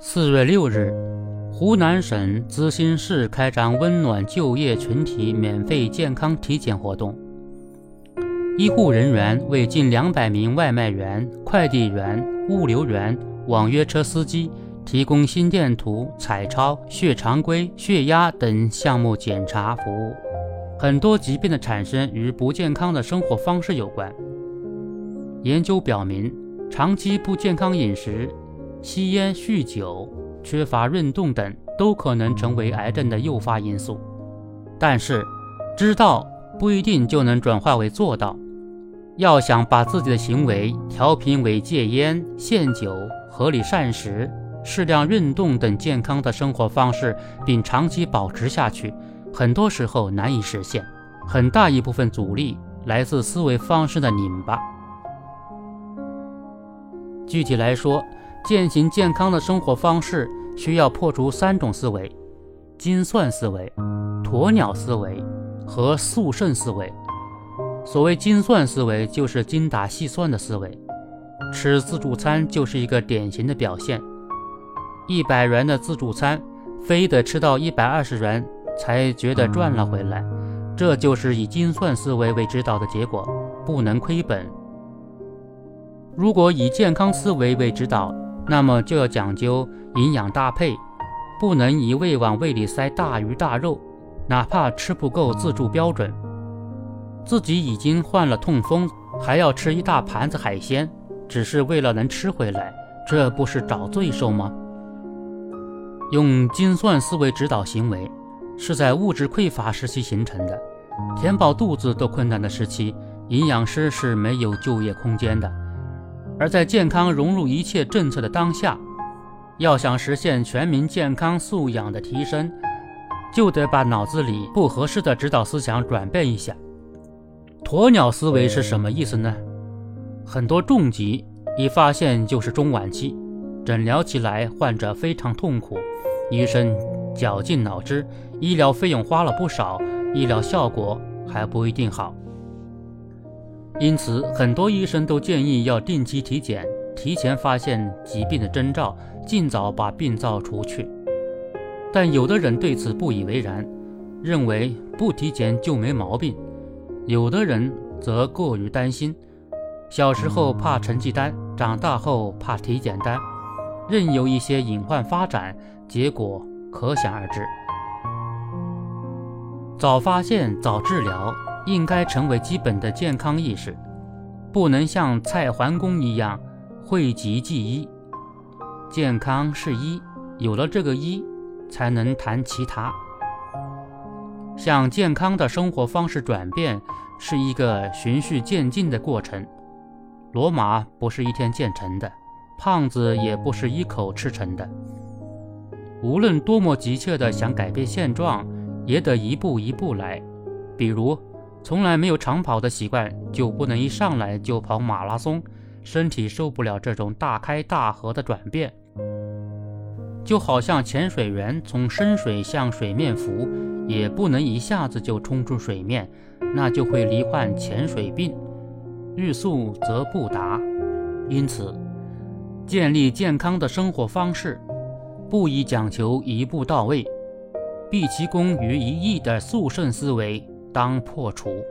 四月六日，湖南省资兴市开展温暖就业群体免费健康体检活动。医护人员为近两百名外卖员、快递员、物流员、网约车司机提供心电图、彩超、血常规、血压等项目检查服务。很多疾病的产生与不健康的生活方式有关。研究表明，长期不健康饮食。吸烟、酗酒、缺乏运动等都可能成为癌症的诱发因素。但是，知道不一定就能转化为做到。要想把自己的行为调频为戒烟、限酒、合理膳食、适量运动等健康的生活方式，并长期保持下去，很多时候难以实现。很大一部分阻力来自思维方式的拧巴。具体来说，践行健康的生活方式，需要破除三种思维：精算思维、鸵鸟思维和速胜思维。所谓精算思维，就是精打细算的思维。吃自助餐就是一个典型的表现。一百元的自助餐，非得吃到一百二十元才觉得赚了回来，这就是以精算思维为指导的结果，不能亏本。如果以健康思维为指导，那么就要讲究营养搭配，不能一味往胃里塞大鱼大肉，哪怕吃不够自助标准。自己已经患了痛风，还要吃一大盘子海鲜，只是为了能吃回来，这不是找罪受吗？用精算思维指导行为，是在物质匮乏时期形成的。填饱肚子都困难的时期，营养师是没有就业空间的。而在健康融入一切政策的当下，要想实现全民健康素养的提升，就得把脑子里不合适的指导思想转变一下。鸵鸟思维是什么意思呢？很多重疾一发现就是中晚期，诊疗起来患者非常痛苦，医生绞尽脑汁，医疗费用花了不少，医疗效果还不一定好。因此，很多医生都建议要定期体检，提前发现疾病的征兆，尽早把病灶除去。但有的人对此不以为然，认为不体检就没毛病；有的人则过于担心，小时候怕成绩单，长大后怕体检单，任由一些隐患发展，结果可想而知。早发现，早治疗。应该成为基本的健康意识，不能像蔡桓公一样讳疾忌医。健康是一，有了这个一，才能谈其他。向健康的生活方式转变是一个循序渐进的过程。罗马不是一天建成的，胖子也不是一口吃成的。无论多么急切的想改变现状，也得一步一步来。比如。从来没有长跑的习惯，就不能一上来就跑马拉松，身体受不了这种大开大合的转变。就好像潜水员从深水向水面浮，也不能一下子就冲出水面，那就会罹患潜水病，欲速则不达。因此，建立健康的生活方式，不宜讲求一步到位，毕其功于一役的速胜思维。当破除。